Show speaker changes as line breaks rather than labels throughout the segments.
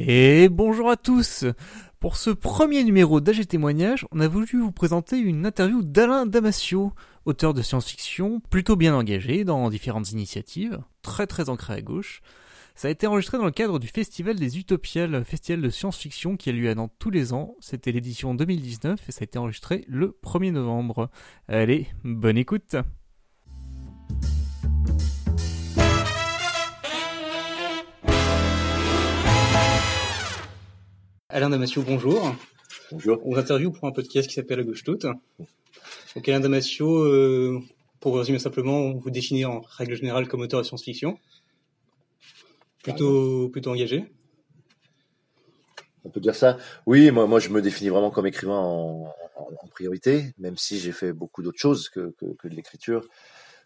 Et bonjour à tous Pour ce premier numéro d'AG Témoignage, on a voulu vous présenter une interview d'Alain Damasio, auteur de science-fiction, plutôt bien engagé dans différentes initiatives, très très ancré à gauche. Ça a été enregistré dans le cadre du Festival des Utopiales, festival de science-fiction qui a lieu à Nantes tous les ans. C'était l'édition 2019 et ça a été enregistré le 1er novembre. Allez, bonne écoute Alain Damasio, bonjour.
Bonjour.
On vous interview pour un podcast qui s'appelle La Gauche Toute. Donc Alain Damasio, euh, pour vous résumer simplement, vous définit en règle générale comme auteur de science-fiction. Plutôt, plutôt engagé.
On peut dire ça. Oui, moi, moi, je me définis vraiment comme écrivain en, en, priorité, même si j'ai fait beaucoup d'autres choses que, que, que de l'écriture.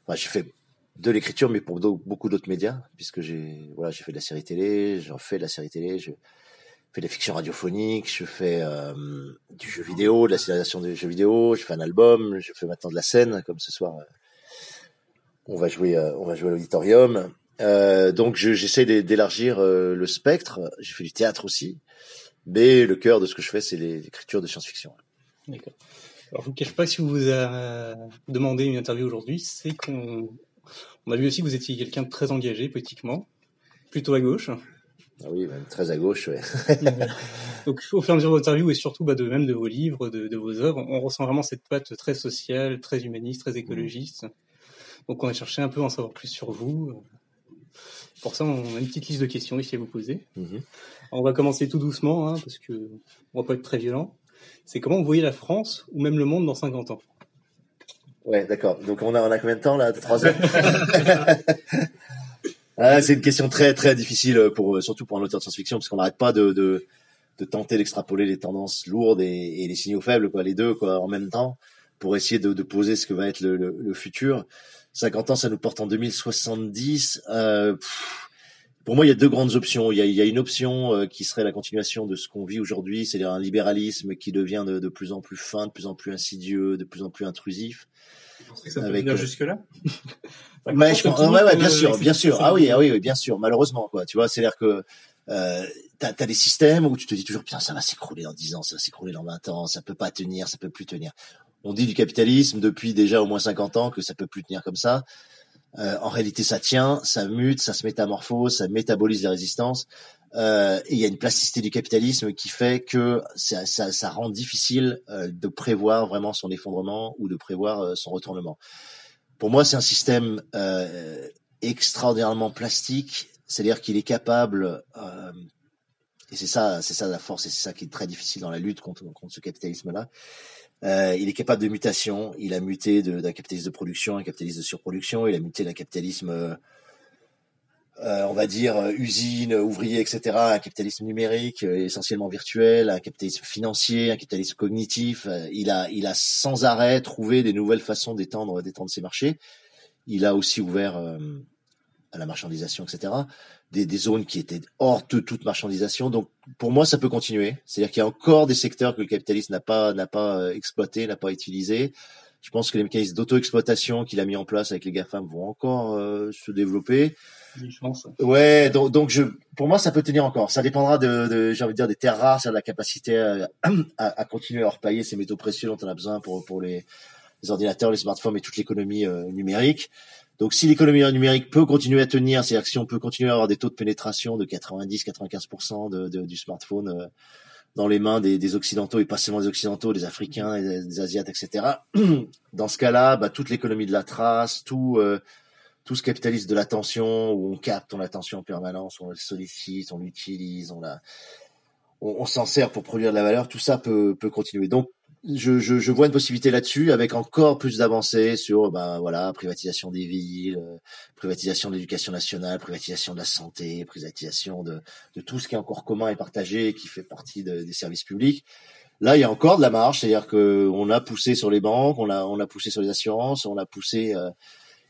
Enfin, j'ai fait de l'écriture, mais pour beaucoup d'autres médias, puisque j'ai voilà, j'ai fait de la série télé, j'en fais de la série télé, je fais de la fiction radiophonique, je fais euh, du jeu vidéo, de la scénarisation de jeux vidéo, je fais un album, je fais maintenant de la scène, comme ce soir. On va jouer, euh, on va jouer à l'auditorium. Euh, donc j'essaie d'élargir euh, le spectre. J'ai fait du théâtre aussi, mais le cœur de ce que je fais, c'est l'écriture de science-fiction.
D'accord. Alors je vous cache pas si vous vous a demandé une interview aujourd'hui, c'est qu'on on a vu aussi que vous étiez quelqu'un de très engagé politiquement, plutôt à gauche.
Ah oui, même très à gauche, ouais.
Donc, au fur et à mesure de vos interviews et surtout bah, de même de vos livres, de, de, vos œuvres, on ressent vraiment cette patte très sociale, très humaniste, très écologiste. Donc, on a cherché un peu à en savoir plus sur vous. Pour ça, on a une petite liste de questions ici à vous poser.
Mm-hmm.
on va commencer tout doucement, hein, parce que on va pas être très violent. C'est comment vous voyez la France ou même le monde dans 50 ans?
Ouais, d'accord. Donc on a on a combien de temps là? Trois heures. ah, c'est une question très très difficile pour surtout pour un auteur de science-fiction parce qu'on n'arrête pas de, de, de tenter d'extrapoler les tendances lourdes et, les signaux faibles quoi, les deux quoi en même temps pour essayer de, de poser ce que va être le, le, le, futur. 50 ans, ça nous porte en 2070. Euh, pour moi, il y a deux grandes options. Il y a, il y a une option euh, qui serait la continuation de ce qu'on vit aujourd'hui, c'est-à-dire un libéralisme qui devient de, de, plus en plus fin, de plus en plus insidieux, de plus en plus intrusif.
Que ça peut avec, venir jusque là
ouais, je pense, ouais, ouais, bien sûr, bien sûr. Ah oui, ah oui, oui, bien sûr. Malheureusement, quoi. Tu vois, c'est-à-dire que euh, t'as as des systèmes où tu te dis toujours, putain, ça va s'écrouler dans 10 ans, ça va s'écrouler dans 20 ans, ça peut pas tenir, ça peut plus tenir. On dit du capitalisme depuis déjà au moins 50 ans que ça peut plus tenir comme ça. Euh, en réalité, ça tient, ça mute, ça se métamorphose, ça métabolise les résistances. Euh, et il y a une plasticité du capitalisme qui fait que ça, ça, ça rend difficile euh, de prévoir vraiment son effondrement ou de prévoir euh, son retournement. Pour moi, c'est un système euh, extraordinairement plastique, c'est-à-dire qu'il est capable, euh, et c'est ça, c'est ça la force, et c'est ça qui est très difficile dans la lutte contre, contre ce capitalisme-là. Il est capable de mutation. Il a muté d'un capitalisme de production à un capitalisme de surproduction. Il a muté d'un capitalisme euh, on va dire euh, usine, ouvrier, etc., un capitalisme numérique euh, essentiellement virtuel, un capitalisme financier, un capitalisme cognitif. il a, il a sans arrêt trouvé des nouvelles façons d'étendre, d'étendre ses marchés. Il a aussi ouvert à la marchandisation, etc., des, des, zones qui étaient hors de toute marchandisation. Donc, pour moi, ça peut continuer. C'est-à-dire qu'il y a encore des secteurs que le capitalisme n'a pas, n'a pas exploité, n'a pas utilisé. Je pense que les mécanismes d'auto-exploitation qu'il a mis en place avec les GAFAM vont encore se développer. Ouais, donc, donc je, pour moi, ça peut tenir encore. Ça dépendra de, de j'ai envie de dire, des terres rares, ça de la capacité à, à, à, continuer à repayer ces métaux précieux dont on a besoin pour, pour les, les ordinateurs, les smartphones et toute l'économie euh, numérique. Donc, si l'économie numérique peut continuer à tenir, c'est-à-dire que si on peut continuer à avoir des taux de pénétration de 90-95% de, de, du smartphone euh, dans les mains des, des, occidentaux et pas seulement des occidentaux, des africains, des, des asiates, etc. Dans ce cas-là, bah, toute l'économie de la trace, tout euh, tout ce capitalisme de l'attention où on capte ton attention en permanence, on le sollicite, on l'utilise, on la, on s'en sert pour produire de la valeur, tout ça peut, peut continuer. Donc, je, je, je vois une possibilité là-dessus avec encore plus d'avancées sur ben voilà privatisation des villes, euh, privatisation de l'éducation nationale, privatisation de la santé, privatisation de, de tout ce qui est encore commun et partagé et qui fait partie de, des services publics. Là, il y a encore de la marge, c'est-à-dire que on a poussé sur les banques, on a on a poussé sur les assurances, on a poussé euh,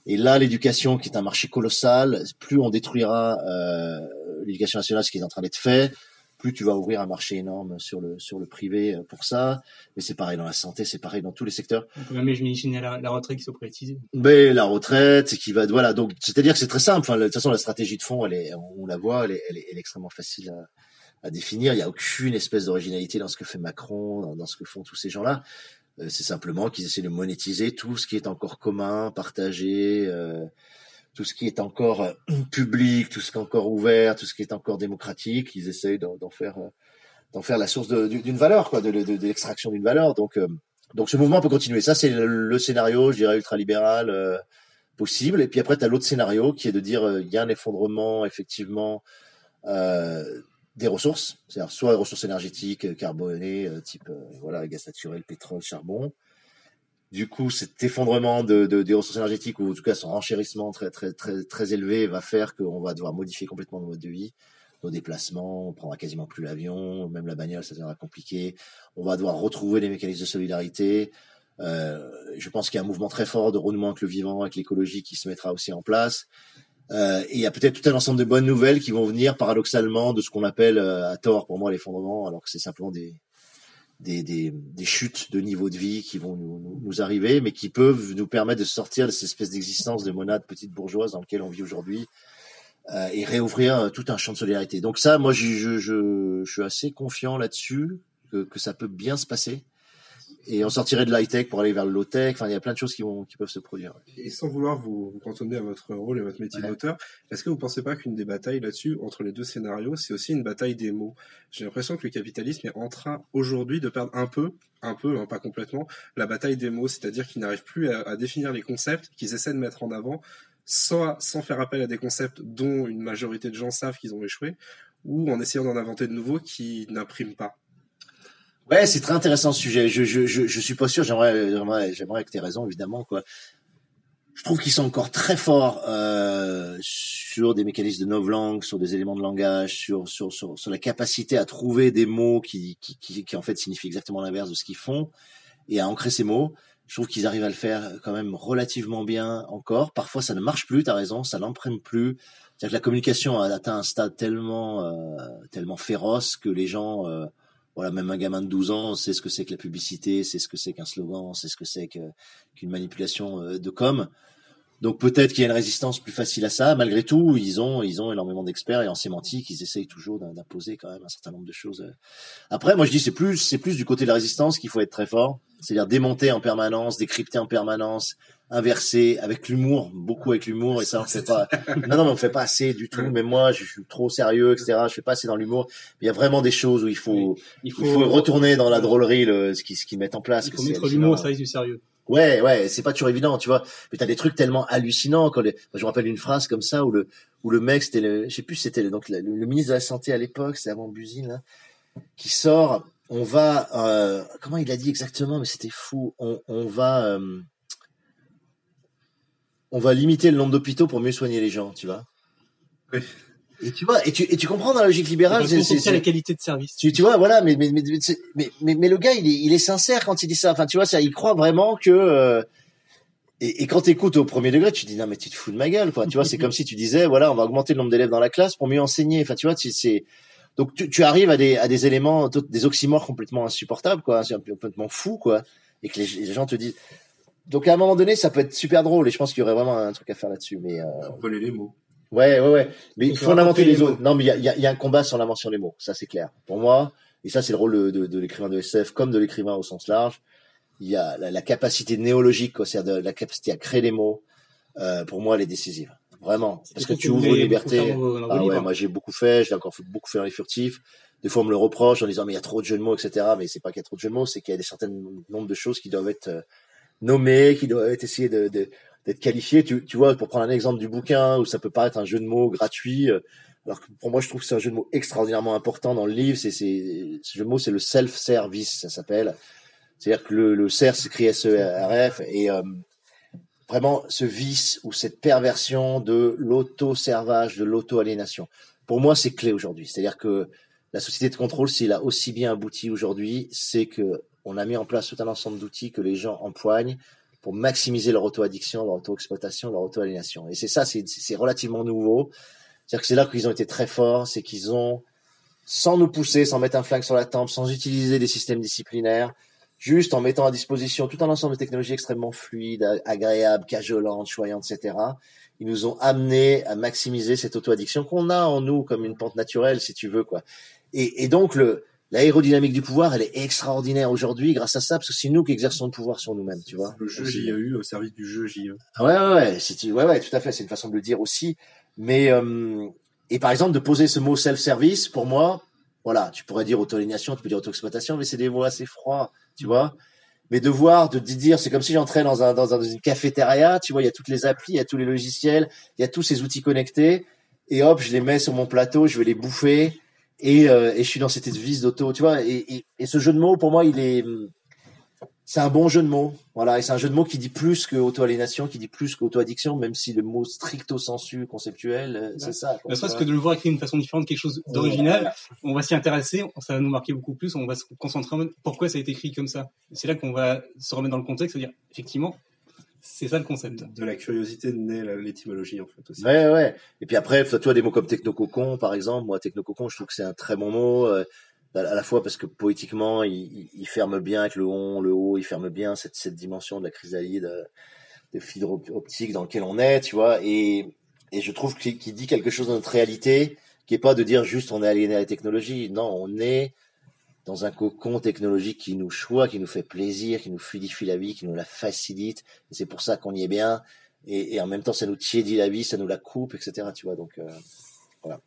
et là, l'éducation, qui est un marché colossal, plus on détruira euh, l'éducation nationale, ce qui est en train d'être fait, plus tu vas ouvrir un marché énorme sur le sur le privé euh, pour ça. Mais c'est pareil dans la santé, c'est pareil dans tous les secteurs.
On peut même imaginer la, la retraite qui soit privatisée.
Mais la retraite, c'est qui va voilà. Donc c'est-à-dire que c'est très simple. Enfin, de toute façon, la stratégie de fond, elle est, on la voit, elle est, elle est, elle est extrêmement facile à définir. Il n'y a aucune espèce d'originalité dans ce que fait Macron, dans, ce que font tous ces gens-là. Euh, c'est simplement qu'ils essaient de monétiser tout ce qui est encore commun, partagé, euh, tout ce qui est encore euh, public, tout ce qui est encore ouvert, tout ce qui est encore démocratique. Ils essayent d'en faire, d'en faire la source d'une valeur, quoi, de, l'extraction d'une valeur. Donc, donc ce mouvement peut continuer. Ça, c'est le, scénario, je dirais, ultralibéral possible. Et puis après, tu as l'autre scénario qui est de dire il y a un effondrement, effectivement. Euh, des ressources, c'est-à-dire soit ressources énergétiques euh, carbonées, euh, type euh, voilà gaz naturel, pétrole, charbon. Du coup, cet effondrement de, de, des ressources énergétiques ou en tout cas son renchérissement très très très très élevé va faire qu'on va devoir modifier complètement nos mode de vie, nos déplacements, on prendra quasiment plus l'avion, même la bagnole, ça sera compliqué. On va devoir retrouver les mécanismes de solidarité. Euh, je pense qu'il y a un mouvement très fort de renouement avec le vivant, avec l'écologie qui se mettra aussi en place. Euh, et il y a peut-être tout un ensemble de bonnes nouvelles qui vont venir paradoxalement de ce qu'on appelle euh, à tort pour moi l'effondrement, alors que c'est simplement des, des, des, des, chutes de niveau de vie qui vont nous, nous, arriver, mais qui peuvent nous permettre de sortir de cette espèce d'existence de monade petite bourgeoise dans laquelle on vit aujourd'hui euh, et réouvrir euh, tout un champ de solidarité. Donc ça, moi, je, je, je, je suis assez confiant là-dessus que, que ça peut bien se passer et on sortirait de l'high-tech pour aller vers le low-tech. Enfin, il y a plein de choses qui, vont, qui peuvent se produire.
Et sans vouloir vous, vous cantonner à votre rôle et votre métier d'auteur, est-ce que vous pensez pas qu'une des batailles là-dessus, entre les deux scénarios, c'est aussi une bataille des mots? J'ai l'impression que le capitalisme est en train aujourd'hui de perdre un peu, un peu, hein, pas complètement, la bataille des mots, c'est-à-dire qu'ils n'arrivent plus à, à, définir les concepts qu'ils essaient de mettre en avant, soit sans faire appel à des concepts dont une majorité de gens savent qu'ils ont échoué, ou en essayant d'en inventer de nouveaux qui n'impriment pas.
Ouais, c'est très intéressant ce sujet. Je, je, je, je suis pas sûr. J'aimerais, j'aimerais, j'aimerais que tu aies raison, évidemment, quoi. Je trouve qu'ils sont encore très forts euh, sur des mécanismes de novlangue, sur des éléments de langage, sur, sur, sur, sur la capacité à trouver des mots qui, qui, qui, qui en fait signifient exactement l'inverse de ce qu'ils font et à ancrer ces mots. Je trouve qu'ils arrivent à le faire quand même relativement bien encore. Parfois, ça ne marche plus. T'as raison, ça n'emprunte plus. C'est-à-dire que la communication a atteint un stade tellement, euh, tellement féroce que les gens euh, voilà, même un gamin de 12 ans sait ce que c'est que la publicité, sait ce que c'est qu'un slogan, sait ce que c'est qu'une manipulation euh, de com. Donc peut-être qu'il y a une résistance plus facile à ça. Malgré tout, ils ont, ils ont énormément d'experts et en sémantique, ils essayent toujours d'imposer quand même un certain nombre de choses. Après, moi je dis c'est plus, c'est plus du côté de la résistance qu'il faut être très fort, c'est-à-dire démonter en permanence, décrypter en permanence, inversé, avec l'humour, beaucoup avec l'humour, et ça on fait pas. Non, non, mais on fait pas assez du tout. Même moi, je suis trop sérieux, etc. Je fais pas assez dans l'humour. Il y a vraiment des choses où il faut, il faut, retourner dans la drôlerie, le, ce qui, ce qu'ils mettent en place.
Il faut mettre l'humour au service du sérieux.
Ouais, ouais, c'est pas toujours évident, tu vois. Mais t'as des trucs tellement hallucinants. Quand les... je me rappelle une phrase comme ça où le, où le mec, c'était le, je sais plus, c'était donc le, ministre de la santé à l'époque, c'est avant Buzine, qui sort. On va, euh, comment il a dit exactement, mais c'était fou. On, on va, euh, on va limiter le nombre d'hôpitaux pour mieux soigner les gens, tu vois. Oui. Et tu vois, et tu, et tu comprends dans la logique libérale,
c'est la qualité de service.
Tu, tu vois, voilà, mais mais, mais mais, mais, mais, le gars, il est, il est sincère quand il dit ça. Enfin, tu vois, ça, il croit vraiment que. Euh, et, et, quand t'écoutes au premier degré, tu te dis non mais tu te fous de ma gueule, quoi. tu vois, c'est comme si tu disais voilà, on va augmenter le nombre d'élèves dans la classe pour mieux enseigner. Enfin, tu vois, c'est donc tu, tu, arrives à des à des éléments, des oxymores complètement insupportables, quoi, complètement fou, quoi, et que les, les gens te disent donc à un moment donné, ça peut être super drôle et je pense qu'il y aurait vraiment un truc à faire là-dessus. Mais euh...
voler les mots.
Ouais, ouais, ouais. Mais il faut en inventer les, autres. Non, mais il y a, y, a, y a, un combat sur l'invention des mots. Ça, c'est clair. Pour moi, et ça, c'est le rôle de, de, l'écrivain de SF comme de l'écrivain au sens large. Il y a la, capacité néologique, c'est-à-dire la capacité à créer des mots. Euh, pour moi, elle est décisive. Vraiment. Parce que tu ouvres une liberté. Ah ouais, moi, j'ai beaucoup fait. J'ai encore beaucoup fait dans les furtifs. Des fois, on me le reproche en disant, mais il y a trop de jeux de mots, etc. Mais c'est pas qu'il y a trop de jeux de mots, c'est qu'il y a des certains nombres de choses qui doivent être euh, nommé, qui doit être essayé de, d'être qualifié. Tu, tu vois, pour prendre un exemple du bouquin où ça peut paraître un jeu de mots gratuit, euh, alors que pour moi, je trouve que c'est un jeu de mots extraordinairement important dans le livre. C'est, c'est ce jeu de mots, c'est le self-service, ça s'appelle. C'est-à-dire que le, le CER s'écrit S-E-R-F et euh, vraiment ce vice ou cette perversion de l'auto-servage, de l'auto-aliénation. Pour moi, c'est clé aujourd'hui. C'est-à-dire que la société de contrôle, s'il a aussi bien abouti aujourd'hui, c'est que on a mis en place tout un ensemble d'outils que les gens empoignent pour maximiser leur auto-addiction, leur auto-exploitation, leur auto-aliénation. Et c'est ça, c'est relativement nouveau. C'est-à-dire que c'est là qu'ils ont été très forts, c'est qu'ils ont, sans nous pousser, sans mettre un flingue sur la tempe, sans utiliser des systèmes disciplinaires, juste en mettant à disposition tout un ensemble de technologies extrêmement fluides, agréables, cajolantes, choyantes, etc., ils nous ont amené à maximiser cette auto-addiction qu'on a en nous comme une pente naturelle, si tu veux, quoi. Et donc le l'aérodynamique du pouvoir, elle est extraordinaire aujourd'hui grâce à ça, parce que c'est nous qui exerçons le pouvoir sur nous-mêmes, tu vois.
Le jeu JEU au service du jeu JE.
Ouais, ouais, ouais, c'est, ouais, ouais, tout à fait. C'est une façon de le dire aussi. Mais euh, et par exemple de poser ce mot self-service, pour moi, voilà, tu pourrais dire auto-aliénation, tu peux dire auto-exploitation, mais c'est des mots assez froids, tu vois. Mais de voir, de dire, c'est comme si j'entrais dans, un, dans, un, dans une cafétéria, tu vois, il y a toutes les applis, il y a tous les logiciels, il y a tous ces outils connectés, et hop, je les mets sur mon plateau, je vais les bouffer, et, euh, et je suis dans cette vis d'auto, tu vois. Et, et, et, ce jeu de mots, pour moi, il est, c'est un bon jeu de mots, voilà. Et c'est un jeu de mots qui dit plus que auto-aliénation, qui dit plus qu'auto-addiction, même si le mot stricto sensu conceptuel, euh, c'est ça.
Ne serait-ce que de le voir écrit d'une façon différente, quelque chose d'original, on va s'y intéresser, ça va nous marquer beaucoup plus, on va se concentrer en mode pourquoi ça a été écrit comme ça? C'est là qu'on va se remettre dans le contexte, c'est-à-dire effectivement, c'est ça le concept.
De la curiosité naît l'étymologie en fait aussi.
Ouais ouais. Et puis après, toi des mots comme technococon par exemple, moi technococon, je trouve que c'est un très bon mot. Euh, à la fois parce que poétiquement, il, il, ferme bien avec le on, le haut, il ferme bien cette, cette dimension de la chrysalide, euh, de fibre optique dans lequel on est, tu vois. Et, et je trouve qu'il dit quelque chose de notre réalité, qui est pas de dire juste on est aliéné à la technologie. Non, on est dans un cocon technologique qui nous choisit, qui nous fait plaisir, qui nous fluidifie la vie, qui nous la facilite. C'est pour ça qu'on y est bien. Et, en même temps, ça nous tiédit la vie, ça nous la coupe, etc. Tu vois. Donc euh, voilà.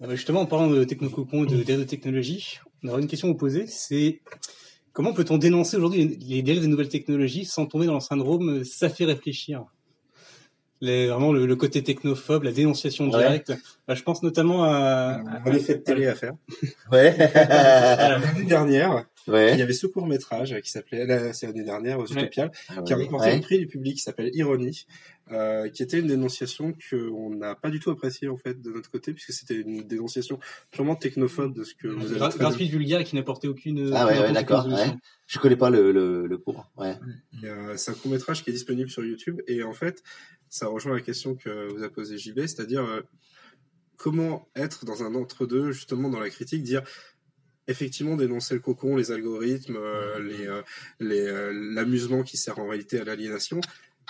Bah, justement, en parlant de technococon, de dérives de technologie, on aurait une question à vous poser, c'est comment peut-on dénoncer aujourd'hui les dérives des nouvelles technologies sans tomber dans le syndrome ça fait réfléchir? Les, vraiment le, côté technophobe, la dénonciation directe. Bah, je pense notamment à...
On a fait de télé à faire.
Ouais.
L'année dernière, ouais. il y avait ce court métrage qui s'appelait, c'est l'année dernière aux Utopiales, ah qui a remporté un prix du public qui s'appelle Ironie, euh, qui était une dénonciation qu'on n'a pas du tout appréciée en fait de notre côté, puisque c'était une dénonciation purement technophobe de ce que vous avez
gratuite vulgaire et qui n'apportait aucune.
Ah ouais, ouais d'accord. Ouais. Je connais pas le, le, le cours. Ouais.
C'est un court métrage qui est disponible sur YouTube et en fait, ça rejoint la question que vous a posée JB, c'est-à-dire euh, comment être dans un entre-deux, justement dans la critique, dire effectivement dénoncer le cocon, les algorithmes, euh, les, euh, les l'amusement qui sert en réalité à l'aliénation,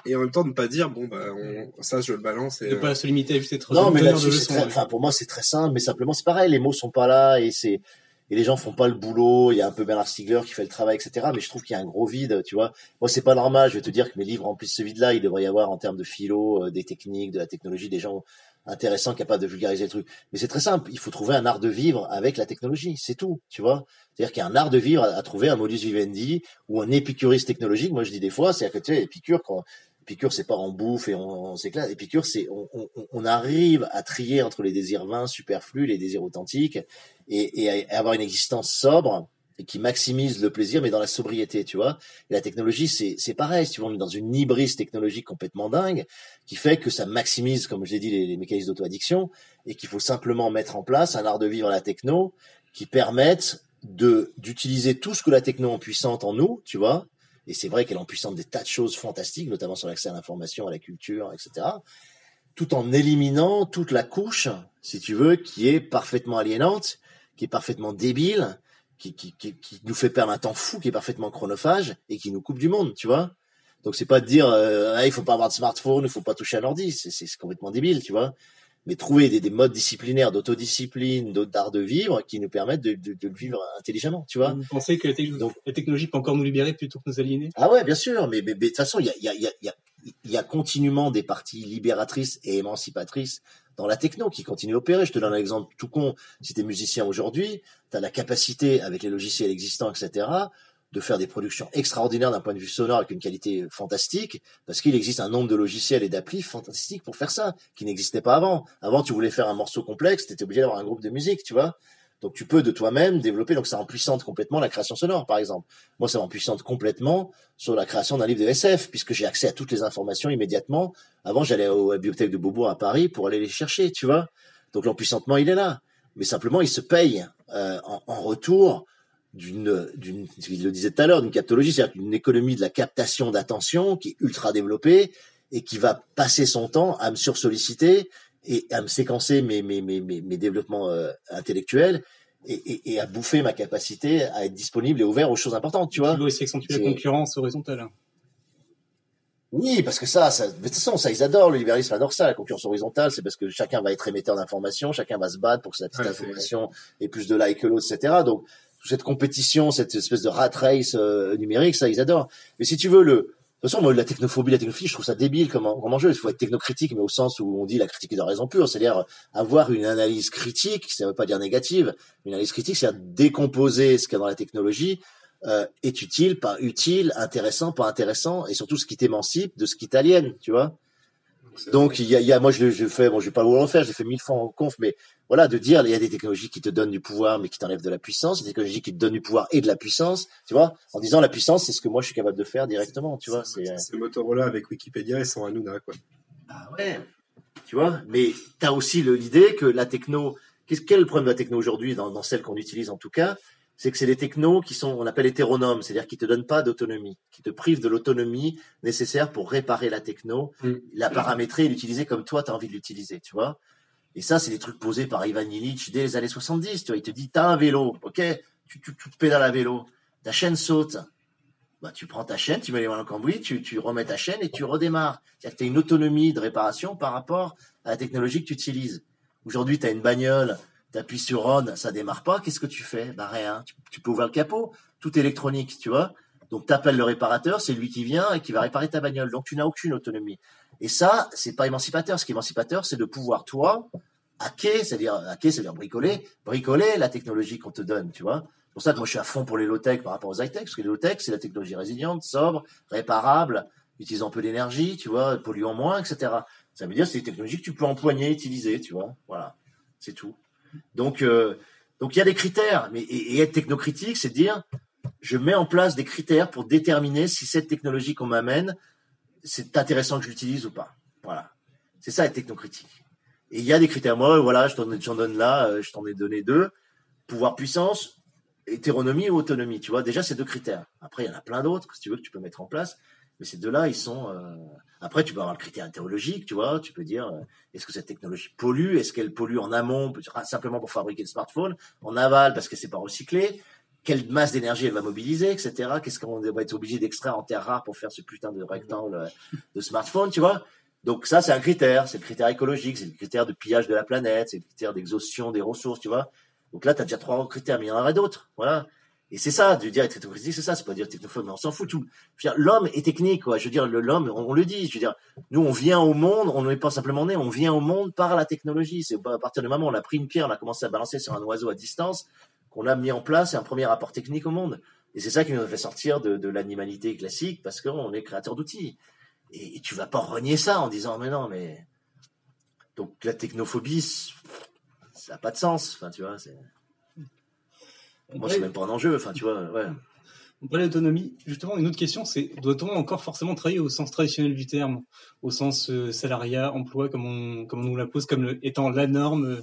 et en même temps ne pas dire bon bah on, ça je le balance et
de pas se limiter à juste être
non mais là-dessus enfin pour moi c'est très simple mais simplement c'est pareil les mots sont pas là et c'est et les gens font pas le boulot. Il y a un peu Bernard Stiegler qui fait le travail, etc. Mais je trouve qu'il y a un gros vide, tu vois. Moi, c'est pas normal. Je vais te dire que mes livres remplissent ce vide-là. Il devrait y avoir en termes de philo, euh, des techniques, de la technologie, des gens intéressants capables de vulgariser le truc. Mais c'est très simple. Il faut trouver un art de vivre avec la technologie. C'est tout, tu vois. C'est-à-dire qu'il y a un art de vivre à, trouver un modus vivendi ou un épicuriste technologique. Moi, je dis des fois, c'est à que tu sais, Épicure, quand Épicure, c'est pas en bouffe et on, on s'éclate. Épicure, c'est on, on, on, arrive à trier entre les désirs vains, superflus, les désirs authentiques, et, à avoir une existence sobre et qui maximise le plaisir, mais dans la sobriété, tu vois. La technologie, c'est, c'est pareil, si tu on est dans une hybride technologique complètement dingue, qui fait que ça maximise, comme je l'ai dit, les, les mécanismes d'auto-addiction, et qu'il faut simplement mettre en place un art de vivre à la techno qui permette de d'utiliser tout ce que la techno en puissante en nous, tu vois, et c'est vrai qu'elle en puissante des tas de choses fantastiques, notamment sur l'accès à l'information, à la culture, etc. Tout en éliminant toute la couche, si tu veux, qui est parfaitement aliénante, qui est parfaitement débile, qui nous fait perdre un temps fou, qui est parfaitement chronophage et qui nous coupe du monde, tu vois. Donc c'est pas de dire euh, ah, il faut pas avoir de smartphone, il faut pas toucher à l'ordi, c'est complètement débile, tu vois mais trouver des, des modes disciplinaires d'autodiscipline, d'art de vivre qui nous permettent de, de, de, vivre intelligemment, tu vois.
Vous pensez que la, Donc, la, technologie peut encore nous libérer plutôt que nous aliéner
Ah ouais, bien sûr, mais, mais, de toute façon, il y a, y, a, y, a, y a continuellement des parties libératrices et émancipatrices dans la techno qui continuent à opérer. Je te donne un exemple tout con. Si tu es musicien aujourd'hui, tu as la capacité, avec les logiciels existants, etc., de faire des productions extraordinaires d'un point de vue sonore avec une qualité fantastique, parce qu'il existe un nombre de logiciels et d'applis fantastiques pour faire ça, qui n'existait pas avant. Avant, tu voulais faire un morceau complexe, tu étais obligé d'avoir un groupe de musique, tu vois. Donc tu peux de toi-même développer, donc ça empuissante complètement la création sonore, par exemple. Moi, ça empuissante complètement sur la création d'un livre de SF, puisque j'ai accès à toutes les informations immédiatement. Avant, j'allais à la bibliothèque de Beaubourg à Paris pour aller les chercher, tu vois. Donc l'empuissantement, il est là. Mais simplement, il se paye euh, en, en, retour d'une, d'une, il le disait tout à l'heure, d'une captologie, c'est-à-dire une économie de la captation d'attention qui est ultra développée et qui va passer son temps à me sursolliciter et à me séquencer mes, mes, mes, mes, développements euh, intellectuels et, et, et, à bouffer ma capacité à être disponible et ouvert aux choses importantes, tu vois.
Il faut accentuer la concurrence horizontale.
Oui, parce que ça, ça, de toute façon, ça, ils adorent, le libéralisme adore ça, la concurrence horizontale, c'est parce que chacun va être émetteur d'informations, chacun va se battre pour que cette petite
Ouais,
information ait plus de likes que l'autre, etc. Donc, cette compétition, cette espèce de rat race euh, numérique, ça, ils adorent. Mais si tu veux, le, de toute façon, moi, la technophobie, la technophobie, je trouve ça débile comme, comme enjeu. Il faut être technocritique, mais au sens où on dit la critique est de raison pure, c'est-à-dire avoir une analyse critique, ça veut pas dire négative, une analyse critique, c'est-à-dire décomposer ce qu'il y a dans la technologie, euh, est utile, pas utile, intéressant, pas intéressant, et surtout ce qui t'émancipe de ce qui t'aliène, tu vois. Donc il y a, il y a moi je, le- je fais, bon je vais pas vous le refaire, j'ai fait mille fois en conf, mais voilà de dire il y a des technologies qui te donnent du pouvoir mais qui t'enlèvent de la puissance, des technologies qui te donnent du pouvoir et de la puissance, tu vois, en disant la puissance c'est ce que moi je suis capable de faire directement, tu vois, c'est
c'est Motorola avec Wikipédia et sans Hanouna, quoi.
ah ouais, tu vois, mais t'as aussi le- l'idée que la techno, qu'est-ce quel est le problème de la techno aujourd'hui dans, dans celle qu'on utilise en tout cas, c'est que c'est des technos qui sont, on appelle hétéronomes, c'est-à-dire qui te donnent pas d'autonomie, qui te privent de l'autonomie nécessaire pour réparer la techno,
Mm.
la paramétrer et l'utiliser comme toi tu as envie de l'utiliser, tu vois. Et ça, c'est des trucs posés par Ivan Illich dès les années 70, tu vois. Il te dit, t'as un vélo, ok, tu, tu, tu te pédales à vélo, ta chaîne saute, bah, tu prends ta chaîne, tu mets les mains dans le cambouis, tu, tu remets ta chaîne et tu redémarres. C'est-à-dire que tu as une autonomie de réparation par rapport à la technologie que tu utilises. Aujourd'hui, tu as une bagnole, tu appuies sur on, ça démarre pas, qu'est-ce que tu fais? Bah rien, tu, peux ouvrir le capot, tout électronique, tu vois. Donc tu appelles le réparateur, c'est lui qui vient et qui va réparer ta bagnole. Donc tu n'as aucune autonomie. Et ça, c'est pas émancipateur. Ce qui est émancipateur, c'est de pouvoir, toi, hacker, c'est-à-dire hacker, c'est-à-dire bricoler, bricoler la technologie qu'on te donne, tu vois. C'est pour ça que moi je suis à fond pour les low-tech par rapport aux high-tech, parce que les low-tech, c'est la technologie résiliente, sobre, réparable, utilisant peu d'énergie, tu vois, polluant moins, etc. Ça veut dire c'est des technologies que tu peux empoigner, utiliser, tu vois. Voilà, c'est tout. Donc, euh, donc il y a des critères, mais et, être technocritique, c'est dire, je mets en place des critères pour déterminer si cette technologie qu'on m'amène, c'est intéressant que je l'utilise ou pas. Voilà, c'est ça être technocritique. Et il y a des critères. Moi, voilà, je t'en donne là, euh, je t'en ai donné deux. Pouvoir, puissance, hétéronomie ou autonomie. Tu vois, déjà, ces deux critères. Après, il y en a plein d'autres, si tu veux, que tu peux mettre en place. Mais ces deux-là, ils sont. euh, Après, tu peux avoir le critère hétérologique, tu vois. Tu peux dire, euh, est-ce que cette technologie pollue Est-ce qu'elle pollue en amont, simplement pour fabriquer le smartphone En aval, parce que c'est pas recyclé Quelle masse d'énergie elle va mobiliser, etc. Qu'est-ce qu'on va être obligé d'extraire en terre rare pour faire ce putain de rectangle euh, de smartphone, tu vois donc ça, c'est un critère, c'est le critère écologique, c'est le critère de pillage de la planète, c'est le critère d'exhaustion des ressources, tu vois. Donc là, tu as déjà trois critères, mais il y en aurait d'autres, voilà. Et c'est ça, de dire être technocritique, c'est ça, c'est pas dire technophobe, mais on s'en fout tout. L'homme est technique, quoi. Je veux dire, l'homme, on, le dit, je veux dire, nous, on vient au monde, on n'est pas simplement né, on vient au monde par la technologie. C'est à partir du moment où on a pris une pierre, on a commencé à balancer sur un oiseau à distance, qu'on a mis en place un premier rapport technique au monde. Et c'est ça qui nous a fait sortir de, l'animalité classique, parce qu'on est créateur d'outils. Et, et tu vas pas renier ça en disant mais non mais donc la technophobie ça n'a pas de sens enfin tu vois c'est moi c'est même pas un enjeu enfin tu vois ouais
On parlait d'autonomie. Justement, une autre question, c'est doit-on encore forcément travailler au sens traditionnel du terme, au sens euh, salariat, emploi, comme on, comme on nous l'impose, comme le- étant la norme, euh,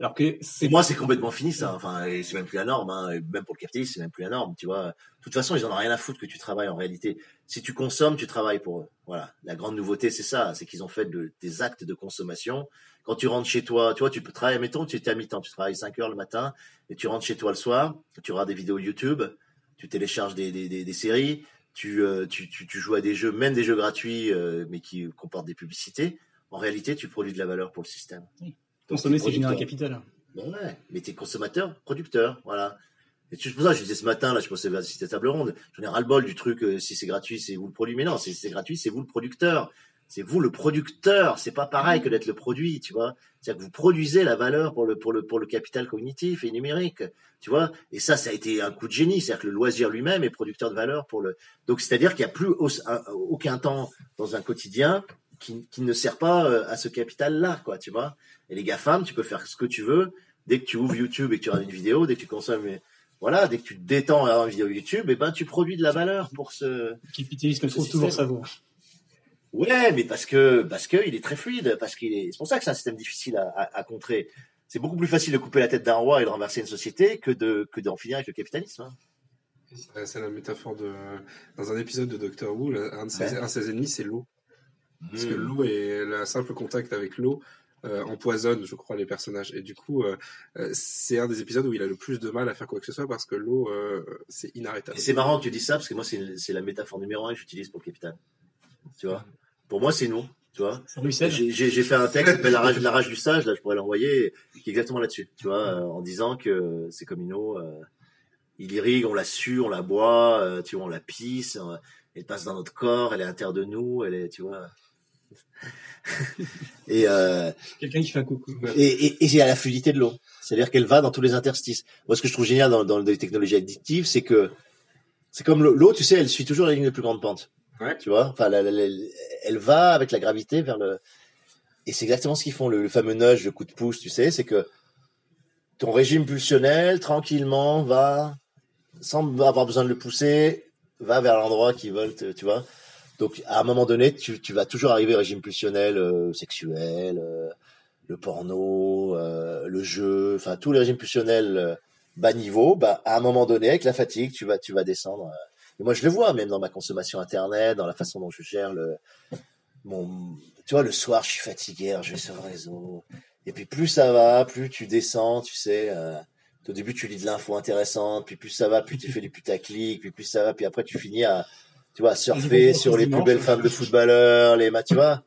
alors que c'est
pour moi c'est complètement fini ça. Enfin c'est même plus la norme hein. Même pour le capitalisme c'est même plus la norme tu vois. De toute façon ils en ont rien à foutre que tu travailles en réalité. Si tu consommes tu travailles pour eux. Voilà. La grande nouveauté c'est ça. C'est qu'ils ont fait de- des actes de consommation. Quand tu rentres chez toi tu vois tu peux travailler. Mettons tu es à mi-temps tu travailles 5 heures le matin et tu rentres chez toi le soir tu regardes des vidéos YouTube tu télécharges des, des, des, des séries tu, euh, tu, tu, tu joues à des jeux même des jeux gratuits euh, mais qui comportent des publicités. En réalité tu produis de la valeur pour le système. Donc,
consommer, c'est générer un capital.
Ben ouais, mais t'es consommateur, producteur, voilà. Et c'est pour ça que je disais ce matin, là, je pensais à cette table ronde, j'en ai ras-le-bol du truc, euh, si c'est gratuit, c'est vous le produit. Mais non, si c'est gratuit, c'est vous le producteur. C'est vous le producteur. C'est pas pareil que d'être le produit, tu vois. C'est-à-dire que vous produisez la valeur pour le, pour le, pour le capital cognitif et numérique, tu vois. Et ça, ça a été un coup de génie. C'est-à-dire que le loisir lui-même est producteur de valeur pour le. Donc, c'est-à-dire qu'il n'y a plus au- un- aucun temps dans un quotidien qui, qui ne sert pas euh, à ce capital-là, quoi, tu vois. Et les GAFAM, tu peux faire ce que tu veux. Dès que tu ouvres YouTube et que tu regardes une vidéo, dès que tu consommes, voilà, dès que tu te détends en regardant une vidéo YouTube, et ben, tu produis de la valeur pour ce,
Le capitalisme trouve toujours sa voie.
Ouais, mais parce que parce que il est très fluide, parce qu'il est. C'est pour ça que c'est un système difficile à, à, à contrer. C'est beaucoup plus facile de couper la tête d'un roi et de renverser une société que de que d'en finir avec le capitalisme. hein.
C'est- la métaphore de. Dans un épisode de Doctor Who, là, un de ses,
Ouais.
un de ses ennemis, c'est l'eau. Parce que
Hmm.
l'eau et le simple contact avec l'eau euh, empoisonne, je crois, les personnages. Et du coup, euh, euh, c'est un des épisodes où il a le plus de mal à faire quoi que ce soit parce que l'eau, euh, c'est inarrêtable.
Et c'est marrant que tu dis ça parce que moi c'est la métaphore numéro un que j'utilise pour le capital. Tu vois? Pour moi, c'est nous. Tu vois? J'ai fait un texte qui s'appelle la rage, la rage du sage. Là, je pourrais l'envoyer, qui est exactement là-dessus. Tu vois, en disant que c'est comme une eau. euh, il irrigue, on la sue, on la boit, tu vois, on la pisse. elle passe dans notre corps, elle est à l'intérieur de nous, elle est, tu vois. et, euh,
Quelqu'un qui fait un coucou.
et, et, et c'est à la fluidité de l'eau. C'est-à-dire qu'elle va dans tous les interstices. Moi, ce que je trouve génial dans, dans les technologies additives, c'est que c'est comme l'eau, tu sais, elle suit toujours la ligne de plus grande pente.
Ouais.
Tu vois, enfin, la- la- la- elle va avec la gravité vers le. Et c'est exactement ce qu'ils font, le, le fameux nudge, le coup de pouce, tu sais, c'est que ton régime pulsionnel, tranquillement, va, sans avoir besoin de le pousser, va vers l'endroit qu'ils veulent, tu vois. Donc, à un moment donné, tu, tu vas toujours arriver au régime pulsionnel euh, sexuel, euh, le porno, euh, le jeu, enfin tous les régimes pulsionnels euh, bas niveau, bah à un moment donné avec la fatigue, tu vas tu vas descendre. euh. Et moi je le vois même dans ma consommation internet, dans la façon dont je gère le mon tu vois le soir je suis fatigué, je vais sur le réseau. Et puis plus ça va, plus tu descends, tu sais euh, au début tu lis de l'info intéressante, puis plus ça va, plus tu fais du putaclic, puis plus ça va, puis après tu finis à tu vois surfer sur les plus belles femmes de footballeurs, les tu vois.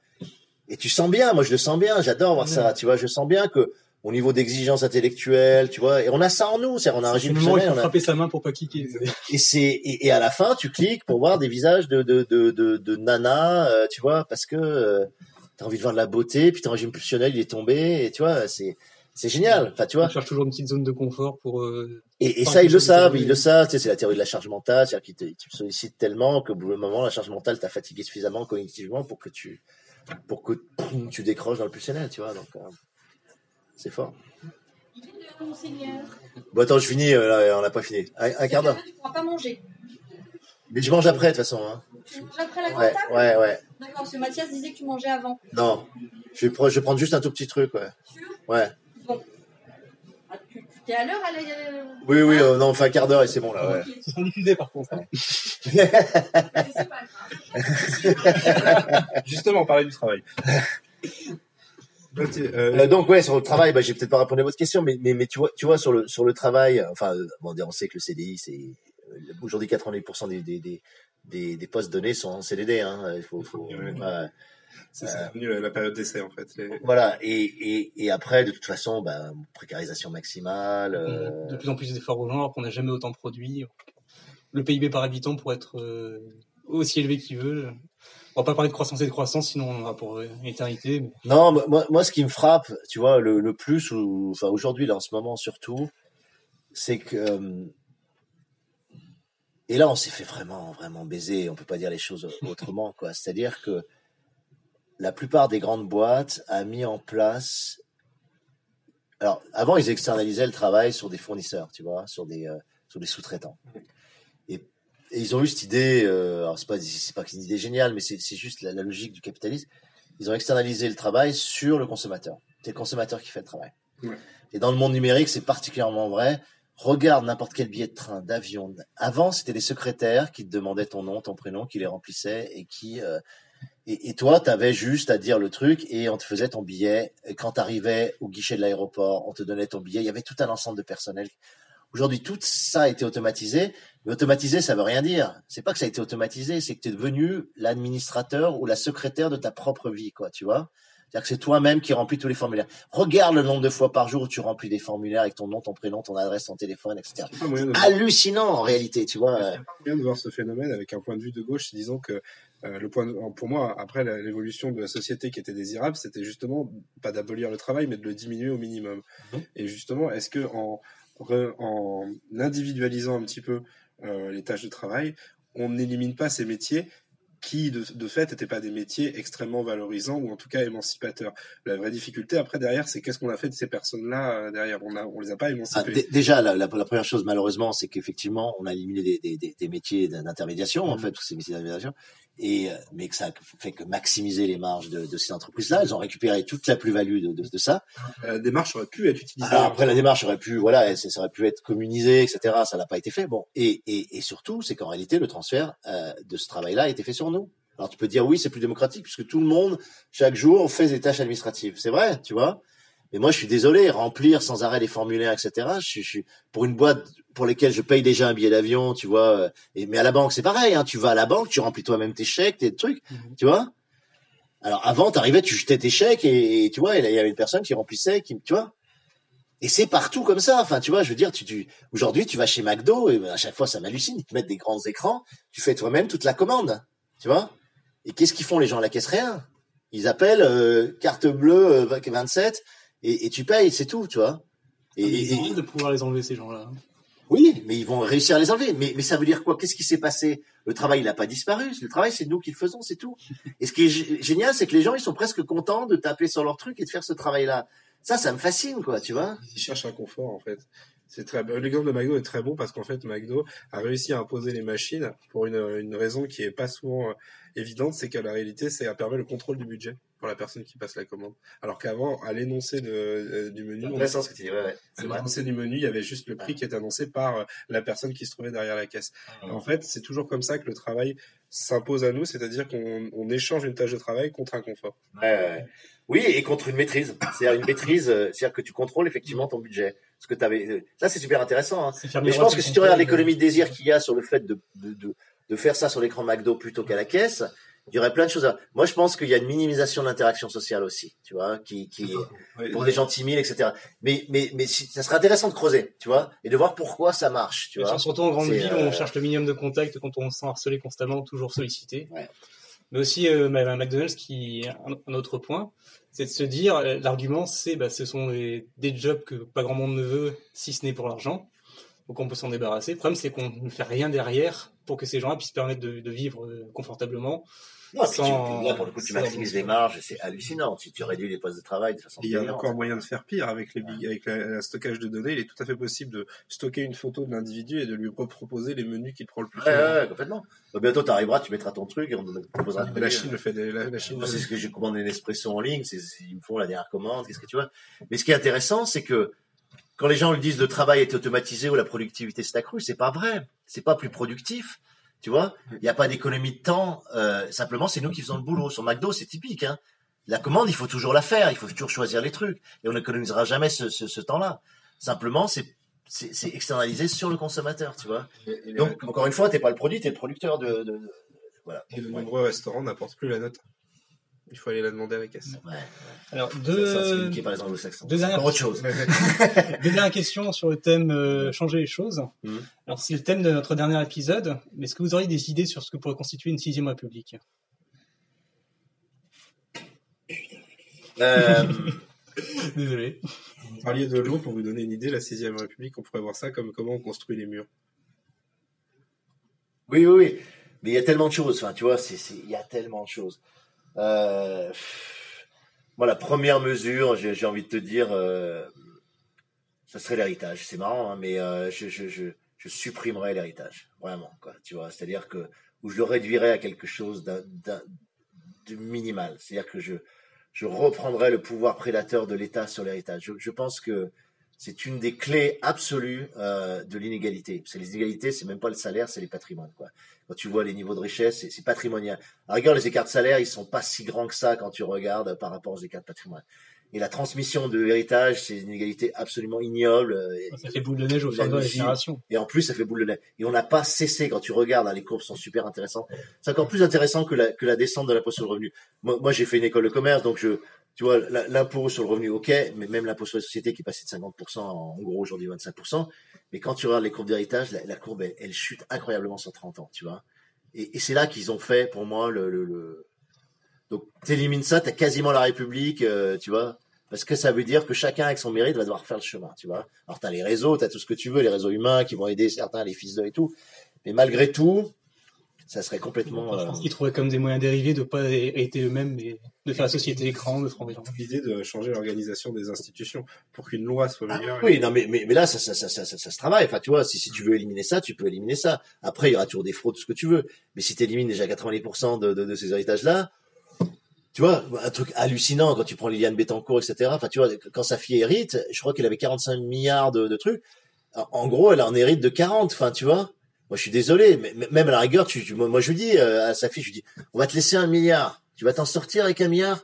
Et tu sens bien, moi je le sens bien, j'adore voir ça, tu vois, je sens bien que au niveau d'exigence intellectuelle, tu vois, et on a ça en nous, c'est on a un régime
le moment il
pulsionnel,
faut
on a-
frapper sa main pour pas cliquer.
et c'est et, et à la fin tu cliques pour voir des visages de de de de, de nanas, euh, tu vois, parce que euh, t'as envie de voir de la beauté, puis ton régime pulsionnel il est tombé, et tu vois, c'est c'est génial, enfin tu vois.
On cherche toujours une petite zone de confort pour. euh,
Et, ça, ils le savent, ils le savent. Tu sais, c'est la théorie de la charge mentale, c'est-à-dire qu'ils te, te sollicitent tellement qu'au bout d'un moment, la charge mentale t'a fatigué suffisamment cognitivement pour que tu, pour que tu décroches dans le pulsionnel, tu vois. Donc, euh, c'est fort.
Monseigneur.
Bon, attends, je finis. euh, là, on n'a pas fini. Un, un quart d'heure.
Tu pourras pas manger.
Mais je mange après, de toute façon. Hein.
Tu manges après la
Ouais, ouais, ouais.
D'accord, parce que Mathias disait que tu mangeais avant.
Non, je vais, pre- je vais prendre juste un tout petit truc, ouais.
Sûr?
Ouais.
T'es à l'heure à la... euh,
Oui, oui, euh, non, on fait un quart d'heure et c'est bon là. Ouais.
Ce sera diffusé par contre. hein.
Justement, on parlait du travail. Ok, euh,
Euh, donc ouais sur le travail, bah, j'ai peut-être pas répondu à votre question, mais mais mais tu vois tu vois sur le sur le travail, enfin euh, bon, on sait que le CDI c'est aujourd'hui 90% des des, des des des postes donnés sont en CDD, hein. Il faut faut
Ouais.
ouais.
C'est devenu la, la période d'essai en fait. Les-
voilà et et et après de toute façon bah précarisation maximale. euh,
De plus en plus d'efforts aux gens alors qu'on n'a jamais autant produit. Le PIB par habitant pourrait être euh, aussi élevé qu'il veut. On va pas parler de croissance et de croissance, sinon on en aura pour euh, éternité. mais-
Non, moi- moi, ce qui me frappe, tu vois, le, le plus, ou, enfin, aujourd'hui, là, en ce moment, surtout, c'est que, euh, et là, on s'est fait vraiment, vraiment baiser. On peut pas dire les choses autrement, quoi. C'est-à-dire que la plupart des grandes boîtes a mis en place. Alors, avant, ils externalisaient le travail sur des fournisseurs, tu vois, sur des, euh, sur des sous-traitants. Et, et ils ont eu cette idée. Euh, alors, c'est pas, c'est pas une idée géniale, mais c'est juste la, la logique du capitalisme ils ont externalisé le travail sur le consommateur. C'est le consommateur qui fait le travail.
Ouais.
Et dans le monde numérique, c'est particulièrement vrai. Regarde n'importe quel billet de train, d'avion. Avant, c'était des secrétaires qui te demandaient ton nom, ton prénom, qui les remplissaient et qui euh, et, et toi, tu avais juste à dire le truc et on te faisait ton billet. Et quand tu arrivais au guichet de l'aéroport, on te donnait ton billet. Il y avait tout un ensemble de personnel. Aujourd'hui, tout ça a été automatisé. Mais automatisé, ça veut rien dire. C'est pas que ça a été automatisé, c'est que tu es devenu l'administrateur ou la secrétaire de ta propre vie, quoi, tu vois. C'est-à-dire que c'est toi-même qui remplis tous les formulaires. Regarde le nombre de fois par jour où tu remplis des formulaires avec ton nom, ton prénom, ton adresse, ton téléphone, etc. Hallucinant en réalité, tu vois.
Il y a moyen de voir ce phénomène avec un point de vue de gauche, disons que euh, le point de- pour moi, après l'évolution de la société qui était désirable, c'était justement pas d'abolir le travail, mais de le diminuer au minimum.
Mhm.
Et justement, est-ce que en, re- en individualisant un petit peu euh, les tâches de travail, on n'élimine pas ces métiers qui, de, de fait, n'étaient pas des métiers extrêmement valorisants ou en tout cas émancipateurs. La vraie difficulté après derrière, c'est qu'est-ce qu'on a fait de ces personnes-là euh, derrière? On a, on les a pas
Ah,
émancipées.
dé- déjà, la, la- la première chose, malheureusement, c'est qu'effectivement, on a éliminé des, des- des- des métiers d'intermédiation, en
Mhm.
fait, tous ces métiers d'intermédiation, et euh, mais que ça fait que maximiser les marges de, de ces entreprises-là. Elles ont récupéré toute la plus-value de, de, de ça.
La démarche aurait pu être utilisée.
Alors après, la démarche aurait pu, voilà, ça, ça aurait pu être communisé, etc. Ça n'a pas été fait. Bon, et, et, et surtout, c'est qu'en réalité, le transfert euh, de ce travail-là a été fait sur Alors tu peux dire oui, c'est plus démocratique puisque tout le monde chaque jour fait des tâches administratives. C'est vrai, tu vois. Mais moi, je suis désolé, remplir sans arrêt les formulaires, etc. Je, suis pour une boîte pour lesquelles je paye déjà un billet d'avion, tu vois. euh, Et mais à la banque, c'est pareil. Hein, tu vas à la banque, tu remplis toi-même tes chèques, tes trucs,
Mhm.
tu vois. Alors avant, t'arrivais, tu jetais tes chèques et, et tu vois, il y avait une personne qui remplissait, qui, tu vois. Et c'est partout comme ça. Enfin, tu vois, je veux dire, tu, tu aujourd'hui, tu vas chez McDo et à chaque fois, ça m'hallucine. Ils te mettent des grands écrans, tu fais toi-même toute la commande, tu vois? Et qu'est-ce qu'ils font les gens à la caisse Rien. Ils appellent euh, carte bleue euh, 27 et, et tu payes, c'est tout, tu vois. Et,
Et ils ont envie de pouvoir les enlever, ces gens-là.
oui, mais ils vont réussir à les enlever. Mais, mais ça veut dire quoi? Qu'est-ce qui s'est passé? Le travail, il n'a pas disparu. Le travail, c'est nous qui le faisons, c'est tout. Et ce qui est gé- génial, c'est que les gens, ils sont presque contents de taper sur leur truc et de faire ce travail-là. Ça, ça me fascine, quoi, tu vois
Ils cherchent un confort, en fait. C'est très, l'exemple de McDo est très bon parce qu'en fait, McDo a réussi à imposer les machines pour une, une raison qui est pas souvent euh, évidente, c'est que la réalité, c'est à permettre le contrôle du budget pour la personne qui passe la commande. Alors qu'avant, à l'énoncé de, euh, du menu, on-
intéressant ce que tu dis, ouais, ouais,
à
c'est vrai.
l'énoncé du menu, il y avait juste le prix qui était annoncé par euh, la personne qui se trouvait derrière la caisse. En fait, c'est toujours comme ça que le travail s'impose à nous, c'est-à-dire qu'on on échange une tâche de travail contre un confort.
Ouais. Oui, et contre une maîtrise. C'est-à-dire une maîtrise, euh, c'est-à-dire que tu contrôles effectivement ton budget. Ce que t'avais, ça c'est super intéressant. Hein. Mais je pense que si tu regardes l'économie de désir qu'il y a sur le fait de, de, de, de faire ça sur l'écran McDo plutôt qu'à la caisse, il y aurait plein de choses. À... Moi, je pense qu'il y a une minimisation de l'interaction sociale aussi, tu vois, qui, qui pour les gens timides, etc. Mais, mais, mais si, ça serait intéressant de creuser, tu vois, et de voir pourquoi ça marche, tu
Bien
vois.
surtout en grande ville,
euh,
on cherche le minimum de contact quand on se sent harcelé constamment, toujours sollicité.
Ouais.
Mais aussi, euh, McDonald's, qui un, autre point, c'est de se dire, euh, l'argument, c'est, bah, ce sont des, des jobs que pas grand monde ne veut, si ce n'est pour l'argent. Donc on peut s'en débarrasser. Le problème, c'est qu'on ne fait rien derrière pour que ces gens-là puissent permettre de, de vivre euh, confortablement.
Non,
sans-
tu, là, pour le coup, tu maximises les marges, c'est hallucinant. Tu, tu réduis les postes de travail de façon
il y a encore moyen de faire pire avec les big, avec la, la stockage de données. Il est tout à fait possible de stocker une photo de l'individu et de lui proposer les menus qu'il prend le plus
Ouais, ouais, ouais, complètement. Bah, bientôt, tu arriveras, tu mettras ton truc et on te proposera
Mais la. Chine le fait. La, la Chine.
C'est ce que j'ai commandé Nespresso en ligne, c'est- ils me font la dernière commande, qu'est-ce que tu vois. Mais ce qui est intéressant, c'est que quand les gens le disent le travail est automatisé ou la productivité s'est accrue, c'est pas vrai. C'est pas plus productif. Tu vois, il n'y a pas d'économie de temps. euh, simplement, c'est nous qui faisons le boulot. Sur McDo, c'est typique. Hein. La commande, il faut toujours la faire. Il faut toujours choisir les trucs. Et on n'économisera jamais ce, ce, ce temps-là. Simplement, c'est externalisé sur le consommateur. Tu vois.
Et, et les-
Donc, encore une fois, t'es pas le produit, t'es le producteur de. de, de- voilà.
et de nombreux restaurants n'apportent plus la note. Il faut aller la demander à la caisse.
Ouais.
Alors,
ça, c'est
deux,
communiqué par les anglo-saxons.
deux
C'est
dernières
encore autre chose.
Deux dernières questions sur le thème euh, changer les choses.
Mhm.
Alors, c'est le thème de notre dernier épisode, mais est-ce que vous auriez des idées sur ce que pourrait constituer une sixième république?
Euh,
Désolé.
Vous parliez de l'eau pour vous donner une idée. La sixième République, on pourrait voir ça comme comment on construit les murs.
Oui, oui, oui. Mais il y a tellement de choses. Enfin, tu vois, il y a tellement de choses. Euh, moi, la première mesure, j'ai, envie de te dire, euh, ça serait l'héritage. C'est marrant, hein, mais euh, je, je, supprimerais l'héritage. Vraiment, quoi. Tu vois, c'est-à-dire que où je le réduirais à quelque chose de minimal. C'est-à-dire que je, je reprendrais le pouvoir prédateur de l'État sur l'héritage. Je pense que c'est une des clés absolues euh, de l'inégalité. Que les inégalités, c'est même pas le salaire, c'est les patrimoines. Quoi. Quand tu vois les niveaux de richesse, c'est, c'est patrimonial. À la rigueur, les écarts de salaire, ils sont pas si grands que ça quand tu regardes par rapport aux écarts de patrimoine. Et la transmission de l'héritage, c'est une inégalité absolument ignoble. euh,
Ça fait boule de neige au fur et
en plus, ça fait boule de neige. Et on n'a pas cessé, quand tu regardes, hein, les courbes sont super intéressantes. C'est encore plus intéressant que la, que la descente de l'impôt sur le revenu. Moi, moi j'ai fait une école de commerce, donc je, tu vois, l'impôt sur le revenu, ok, mais même l'impôt sur les sociétés qui est passé de 50%, en gros aujourd'hui 25%. Mais quand tu regardes les courbes d'héritage, la, courbe, elle, chute incroyablement sur 30 ans, tu vois. Et, c'est là qu'ils ont fait, pour moi, le... donc t'élimines ça, t'as quasiment la République, euh, tu vois. Parce que ça veut dire que chacun avec son mérite va devoir faire le chemin, tu vois. Alors t'as les réseaux, t'as tout ce que tu veux, les réseaux humains qui vont aider certains, les fils d'eux et tout. Mais malgré tout, ça serait complètement.
Je
euh,
pense qu'ils trouvaient comme des moyens dérivés de pas hériter eux-mêmes, mais de faire la société grande, de former
L'idée de changer l'organisation des institutions pour qu'une loi soit meilleure.
Oui, non, mais, mais, mais là, ça, ça, ça, ça, ça, ça se travaille. Enfin, tu vois, si, si tu veux éliminer ça, tu peux éliminer ça. Après, il y aura toujours des fraudes, ce que tu veux. Mais si tu élimines déjà 90% de, de, de ces héritages-là, tu vois, un truc hallucinant quand tu prends Liliane Bettencourt, etc. Enfin, tu vois, quand sa fille hérite, je crois qu'elle avait 45 milliards de, de trucs. En en gros, elle en hérite de 40. Enfin, tu vois. Moi, je suis désolé, mais mais même à la rigueur, tu, tu- moi, moi, je lui dis euh, à sa fille, je lui dis, on va te laisser un milliard. Tu vas t'en sortir avec un milliard?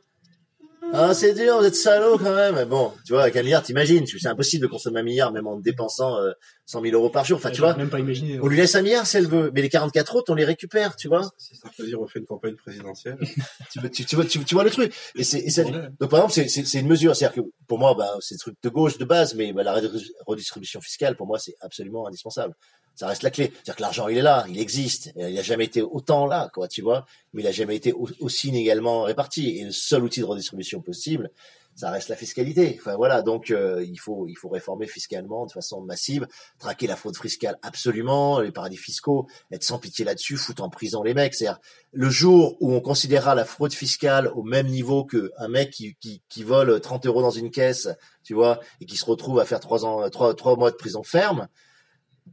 Ah, c'est dur, vous êtes salaud quand même. Bon, tu vois, avec un milliard, t'imagines, c'est impossible de consommer un milliard même en dépensant euh, 100 000 euros par jour. Enfin, tu vois,
même pas imaginer.
on lui laisse un milliard si elle veut, mais les 44 autres, on les récupère, tu vois.
Si Sarkozy refait une campagne présidentielle.
tu, vois- tu, tu vois, tu, tu vois le truc. Et c'est, et ça-
Ouais.
donc par exemple, c'est, c'est, c'est une mesure. C'est-à-dire que pour moi, bah, c'est des trucs de gauche de base, mais bah, la redistribu- redistribution fiscale, pour moi, c'est absolument indispensable. Ça reste la clé. C'est-à-dire que l'argent, il est là, il existe. Et il n'a jamais été autant là, quoi, tu vois. Mais il n'a jamais été au- aussi inégalement réparti. Et le seul outil de redistribution possible, ça reste la fiscalité. Enfin voilà, donc euh, il faut il faut réformer fiscalement de façon massive, traquer la fraude fiscale absolument, les paradis fiscaux, être sans pitié là-dessus, foutre en prison les mecs. C'est-à-dire le jour où on considérera la fraude fiscale au même niveau que un mec qui, qui, qui vole 30 euros dans une caisse, tu vois, et qui se retrouve à faire trois ans, trois, trois mois de prison ferme,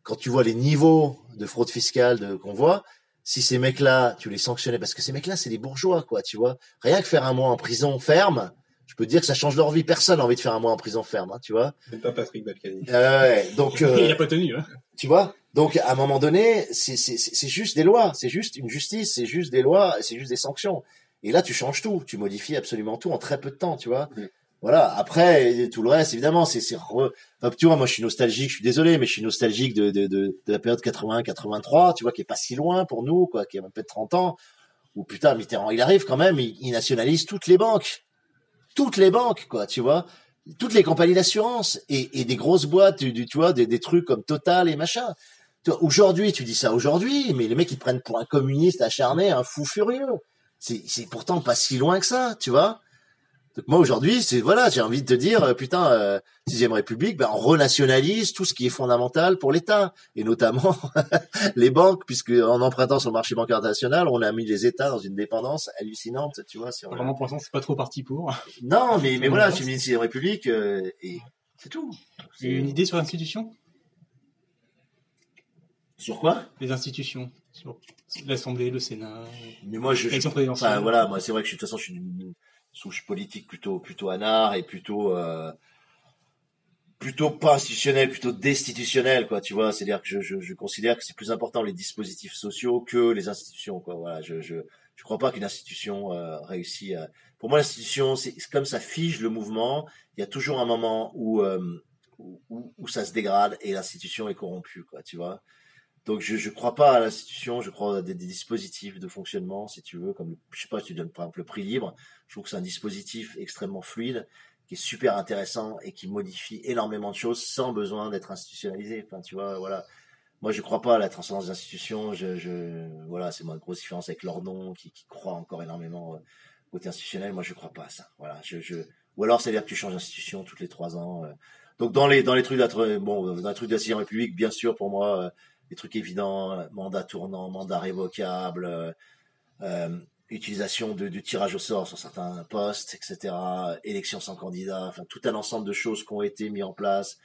quand tu vois les niveaux de fraude fiscale de, qu'on voit, si ces mecs-là, tu les sanctionnais, parce que ces mecs-là, c'est des bourgeois, quoi, tu vois. Rien que faire un mois en prison ferme, je peux te dire que ça change leur vie. Personne n'a envie de faire un mois en prison ferme, hein, tu vois.
Même pas Patrick Balkany.
Euh, ouais, donc, euh,
Il a pas tenu. Hein.
tu vois donc à un moment donné c'est c'est c'est c'est juste des lois c'est juste une justice c'est juste des lois c'est juste des sanctions et là tu changes tout tu modifies absolument tout en très peu de temps tu vois
Mm.
Voilà après tout le reste évidemment c'est c'est re- enfin, tu vois moi je suis nostalgique je suis désolé mais je suis nostalgique de de de, de la période 80 83 tu vois qui est pas si loin pour nous quoi qui a même peut-être 30 ans où putain Mitterrand il arrive quand même il, il nationalise toutes les banques toutes les banques quoi tu vois toutes les compagnies d'assurance et, et des grosses boîtes, du- tu vois, des, des trucs comme Total et machin. Tu Aujourd'hui, tu dis ça aujourd'hui, mais les mecs ils prennent pour un communiste acharné, un fou furieux. C'est c'est pourtant pas si loin que ça, tu vois. Donc moi aujourd'hui, c'est voilà, j'ai envie de te dire, euh, putain, euh, sixième République, ben on renationalise tout ce qui est fondamental pour l'État et notamment les banques, puisque en empruntant sur le marché bancaire international, on a mis les États dans une dépendance hallucinante, tu vois. Sur,
Vraiment, pour l'instant, c'est pas trop parti pour.
non, mais mais voilà, tu me dis sixième République euh, et c'est tout. C'est-
Une idée sur l'institution?
Sur quoi?
Les institutions. Sur l'Assemblée, le Sénat.
Mais moi, je, enfin, voilà, moi, c'est vrai que je suis, de toute façon, je suis souche politique plutôt, plutôt anard et plutôt, euh, plutôt pas institutionnel, plutôt destitutionnel, quoi, tu vois. C'est-à-dire que je, je, je considère que c'est plus important les dispositifs sociaux que les institutions, quoi. Voilà, je, je, je crois pas qu'une institution euh, réussit à... Pour moi, l'institution, c'est comme ça fige le mouvement. Il y a toujours un moment où, euh, où- où ça se dégrade et l'institution est corrompue, quoi, tu vois. Donc je je crois pas à l'institution, je crois à des, dispositifs de fonctionnement, si tu veux, comme je sais pas, tu donnes par exemple le prix libre. Je trouve que c'est un dispositif extrêmement fluide, qui est super intéressant et qui modifie énormément de choses sans besoin d'être institutionnalisé. Tu vois, voilà. Moi, je crois pas à la transcendance des institutions. Je, je, voilà, c'est ma grosse différence avec Lordon, qui, qui croit encore énormément euh, côté institutionnel. Moi, je crois pas à ça. Voilà, je, ou alors, c'est-à-dire que tu changes d'institution toutes les trois ans. euh. Donc, dans les, dans les trucs bon, dans les trucs de la République, bien sûr, pour moi, euh, des trucs évidents, euh, mandat tournant, mandat révocable, euh, euh, utilisation de, du tirage au sort sur certains postes, etc., élection sans candidat, enfin tout un ensemble de choses qui ont été mis en place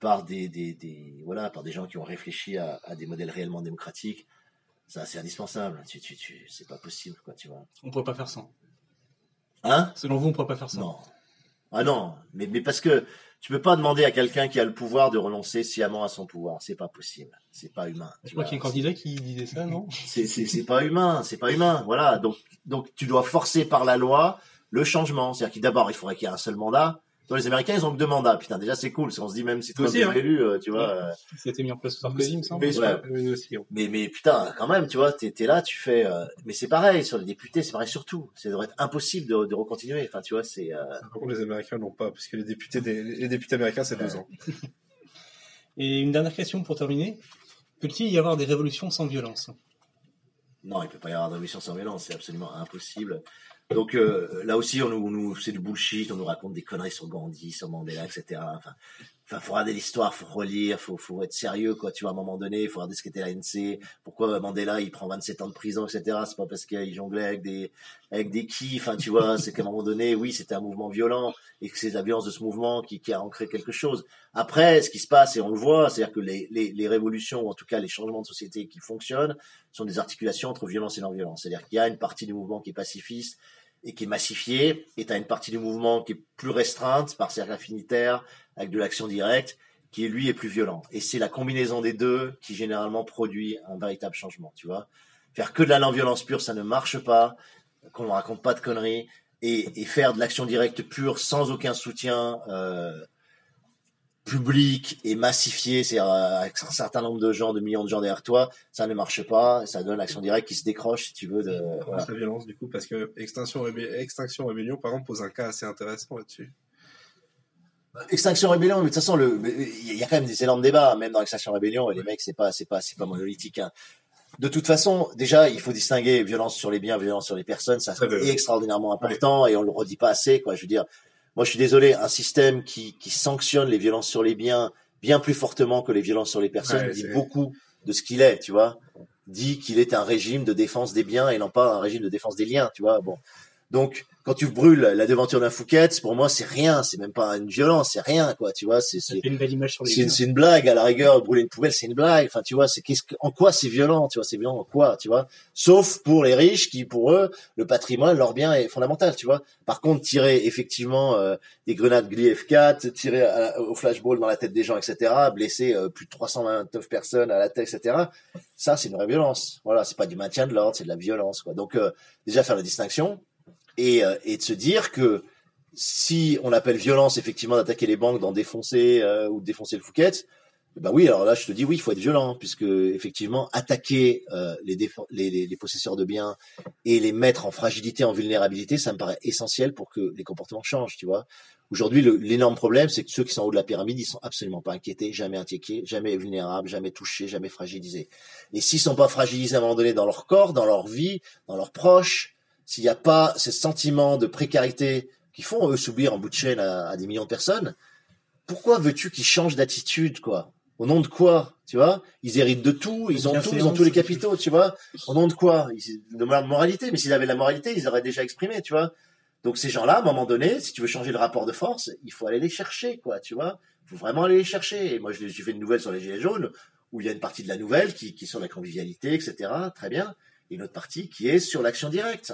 par des, des, des voilà par des gens qui ont réfléchi à, à des modèles réellement démocratiques. Ça, c'est indispensable. Tu, tu, tu, c'est pas possible, quoi, tu vois.
On pourrait pas faire ça.
Hein?
Selon vous, on pourrait pas faire ça.
Non. Ah non, mais, mais parce que tu peux pas demander à quelqu'un qui a le pouvoir de renoncer sciemment à son pouvoir. C'est pas possible. C'est pas humain.
Je
tu
crois
vois.
qu'il y a un candidat qui disait ça, non?
C'est c'est c'est pas humain, c'est pas humain. Voilà, donc donc tu dois forcer par la loi le changement. C'est-à-dire qu'il d'abord il faudrait qu'il y ait un seul mandat. Toi, les Américains ils ont que deux mandats. Putain, déjà c'est cool. On se dit même si toi t'es
hein.
élu, euh, tu vois. euh,
Ça a été mis en place sous Sarkozy, il me semble.
Mais
Ouais.
ouais. hein.
mais mais putain, quand même, tu vois, t'es t'es là, tu fais. euh, mais c'est pareil sur les députés, c'est pareil sur tout. Ça devrait être impossible de de recontinuer. Enfin, tu vois, c'est. euh,
Par contre, les Américains l'ont pas, parce que les députés, des- les députés américains, c'est deux ans.
Et une dernière question pour terminer. Peut-il y avoir des révolutions sans violence?
Non, il peut pas y avoir de révolution sans violence, c'est absolument impossible. Donc euh, là aussi, on nous, nous c'est du bullshit, on nous raconte des conneries sur Gandhi, sur Mandela, etc. Enfin, enfin, faut regarder l'histoire, faut relire, faut, faut être sérieux, quoi. Tu vois, à un moment donné, il faut regarder ce qu'était l'ANC, pourquoi Mandela il prend 27 ans de prison, etc. C'est pas parce qu'il jonglait avec des avec des qui, enfin, tu vois, c'est qu'à un moment donné, oui, c'était un mouvement violent et que c'est la violence de ce mouvement qui, qui a ancré quelque chose. Après, ce qui se passe et on le voit, c'est-à-dire que les, les révolutions, ou en tout cas les changements de société qui fonctionnent, sont des articulations entre violence et non-violence. C'est-à-dire qu'il y a une partie du mouvement qui est pacifiste et qui est massifiée, et tu une partie du mouvement qui est plus restreinte par cercle affinitaire, avec de l'action directe, qui lui est plus violent. Et c'est la combinaison des deux qui généralement produit un véritable changement, tu vois. Faire que de la non-violence pure, ça ne marche pas, qu'on ne raconte pas de conneries. et, et faire de l'action directe pure sans aucun soutien euh, public et massifié, c'est-à-dire euh, avec un certain nombre de gens, de millions de gens derrière toi, ça ne marche pas. Ça donne l'action directe qui se décroche, si tu veux. De, voilà.
La violence, du coup, parce que Extinction, Rébé- Extinction Rébellion, par exemple, pose un cas assez intéressant là-dessus.
Extinction Rébellion, mais de toute façon, il y a quand même des énormes débats, même dans Extinction Rébellion, et les mecs, c'est pas, c'est pas, c'est pas monolithique. Hein. De toute façon, déjà, il faut distinguer violence sur les biens, violence sur les personnes. Ça c'est extraordinairement important et on le redit pas assez, quoi. Je veux dire, moi, je suis désolé, un système qui, qui sanctionne les violences sur les biens bien plus fortement que les violences sur les personnes
Ouais,
dit beaucoup de ce qu'il est, tu vois. Dit qu'il est un régime de défense des biens et non pas un régime de défense des liens, tu vois. Bon. Donc, quand tu brûles la devanture d'un Fouquet, pour moi, c'est rien. C'est même pas une violence, c'est rien, quoi. Tu vois, c'est,
une belle image sur les
c'est, une blague à la rigueur. Brûler une poubelle, c'est une blague. Enfin, tu vois, c'est qu'est-ce que, en quoi c'est violent, tu vois, c'est violent en quoi, tu vois. Sauf pour les riches qui, pour eux, le patrimoine, leur bien est fondamental, tu vois. Par contre, tirer effectivement euh, des grenades Gli F4, tirer à- au flashball dans la tête des gens, etc., blesser euh, plus de 329 personnes à la tête, etc. Ça, c'est une vraie violence. Voilà, c'est pas du maintien de l'ordre, c'est de la violence, quoi. Donc, euh, déjà faire la distinction et, euh, et de se dire que si on appelle violence effectivement d'attaquer les banques, d'en défoncer euh, ou de défoncer le Fouquet, ben oui, alors là je te dis oui, il faut être violent puisque effectivement attaquer euh, les, les, les, possesseurs de biens et les mettre en fragilité, en vulnérabilité, ça me paraît essentiel pour que les comportements changent, tu vois. Aujourd'hui, l'énorme problème, c'est que ceux qui sont en haut de la pyramide, ils sont absolument pas inquiétés, jamais inquiétés, jamais vulnérables, jamais touchés, jamais fragilisés. Et s'ils sont pas fragilisés à un moment donné dans leur corps, dans leur vie, dans leurs proches, s'il n'y a pas ce sentiment de précarité qui font eux subir en bout de chaîne à, à des millions de personnes, pourquoi veux-tu qu'ils changent d'attitude, quoi? Au nom de quoi, tu vois? Ils héritent de tout, ils ont tout, ils ont tous les capitaux, tu vois? Au nom de quoi? Ils- De la moralité, mais s'ils avaient la moralité, ils auraient déjà exprimé, tu vois? Donc ces gens-là, à un moment donné, si tu veux changer le rapport de force, il faut aller les chercher, quoi, tu vois? Il faut vraiment aller les chercher. Et moi, je- j'ai fait une nouvelle sur les Gilets jaunes, où il y a une partie de la nouvelle qui, qui est sur la convivialité, etc., très bien, et une autre partie qui est sur l'action directe.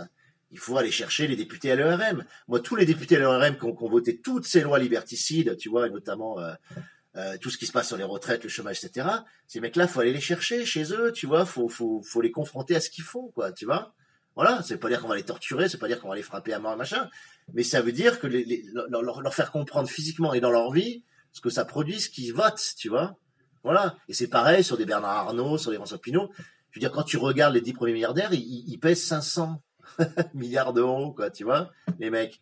Il faut aller chercher les députés à l'ERM. Moi, tous les députés à l'ERM qui ont, voté toutes ces lois liberticides, tu vois, et notamment euh, euh, tout ce qui se passe sur les retraites, le chômage, etc. Ces mecs-là, faut aller les chercher chez eux, tu vois. Faut, faut, faut les confronter à ce qu'ils font, quoi, tu vois. Voilà, c'est pas dire qu'on va les torturer, c'est pas dire qu'on va les frapper à mort, machin, mais ça veut dire que leur, faire comprendre physiquement et dans leur vie ce que ça produit, ce qu'ils votent, tu vois. Voilà. Et c'est pareil sur des Bernard Arnault, sur des François Pinault. Je veux dire, quand tu regardes les dix premiers milliardaires, ils- ils pèsent 500 milliards d'euros, quoi, tu vois, les mecs.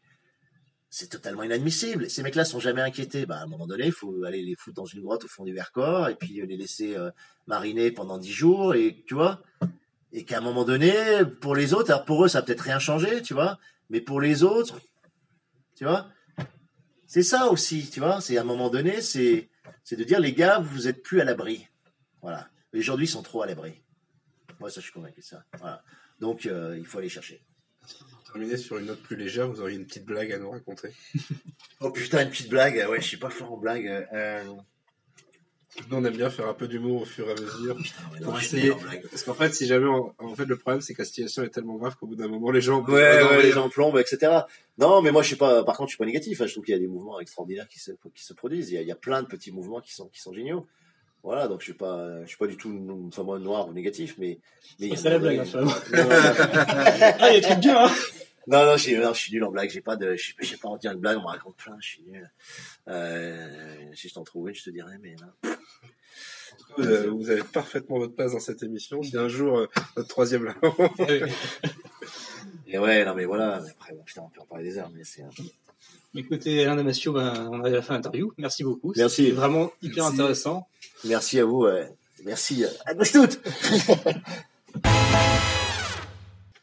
C'est totalement inadmissible. Ces mecs-là sont jamais inquiétés. Bah, à un moment donné, il faut aller les foutre dans une grotte au fond du Vercors et puis les laisser euh, mariner pendant dix jours et tu vois. Et qu'à un moment donné, pour les autres, alors pour eux, ça peut-être rien changer, tu vois, mais pour les autres, tu vois, c'est ça aussi, tu vois. C'est à un moment donné, c'est c'est de dire les gars, vous êtes plus à l'abri. Voilà. Aujourd'hui, ils sont trop à l'abri. Moi, ça, je suis convaincu de ça. Voilà. Donc, euh, il faut aller chercher.
Pour terminer sur une note plus légère, vous auriez une petite blague à nous raconter.
Oh putain, une petite blague. Ouais, je suis pas fort en blague. Euh...
Nous, on aime bien faire un peu d'humour au fur et à mesure.
ouais,
Pour essayer-. Parce qu'en fait, si jamais, on- en fait, le problème, c'est que la situation est tellement grave qu'au bout d'un moment, les gens.
Ouais, ouais, les gens plombent, etc. Non, mais moi, je suis pas. Par contre, je suis pas négatif. hein. Je trouve qu'il y a des mouvements extraordinaires qui se qui se produisent. Il y a, il y a plein de petits mouvements qui sont qui sont géniaux. Voilà, donc je suis pas, je suis pas du tout enfin, moi, noir ou négatif, mais. mais
C'est la blague, hein,
Non, non,
Ah, il y a des trucs bien, hein
Non, non, je suis, non, je suis nul en blague. J'ai pas de, je sais, pas en dire une blague. On me raconte plein. Je suis nul. Euh, si je t'en trouve une, je te dirais, mais non.
Vous avez, vous avez parfaitement votre place dans cette émission. Si un jour, euh, notre troisième là.
Et ouais, non, mais voilà. Après, bon, putain, on peut en parler des heures, mais c'est.
Écoutez, Alain Damasio, ben, on arrive à la fin de l'interview. Merci beaucoup.
Merci.
Vraiment hyper
Merci.
intéressant.
Merci à vous. Merci. À gauche toutes.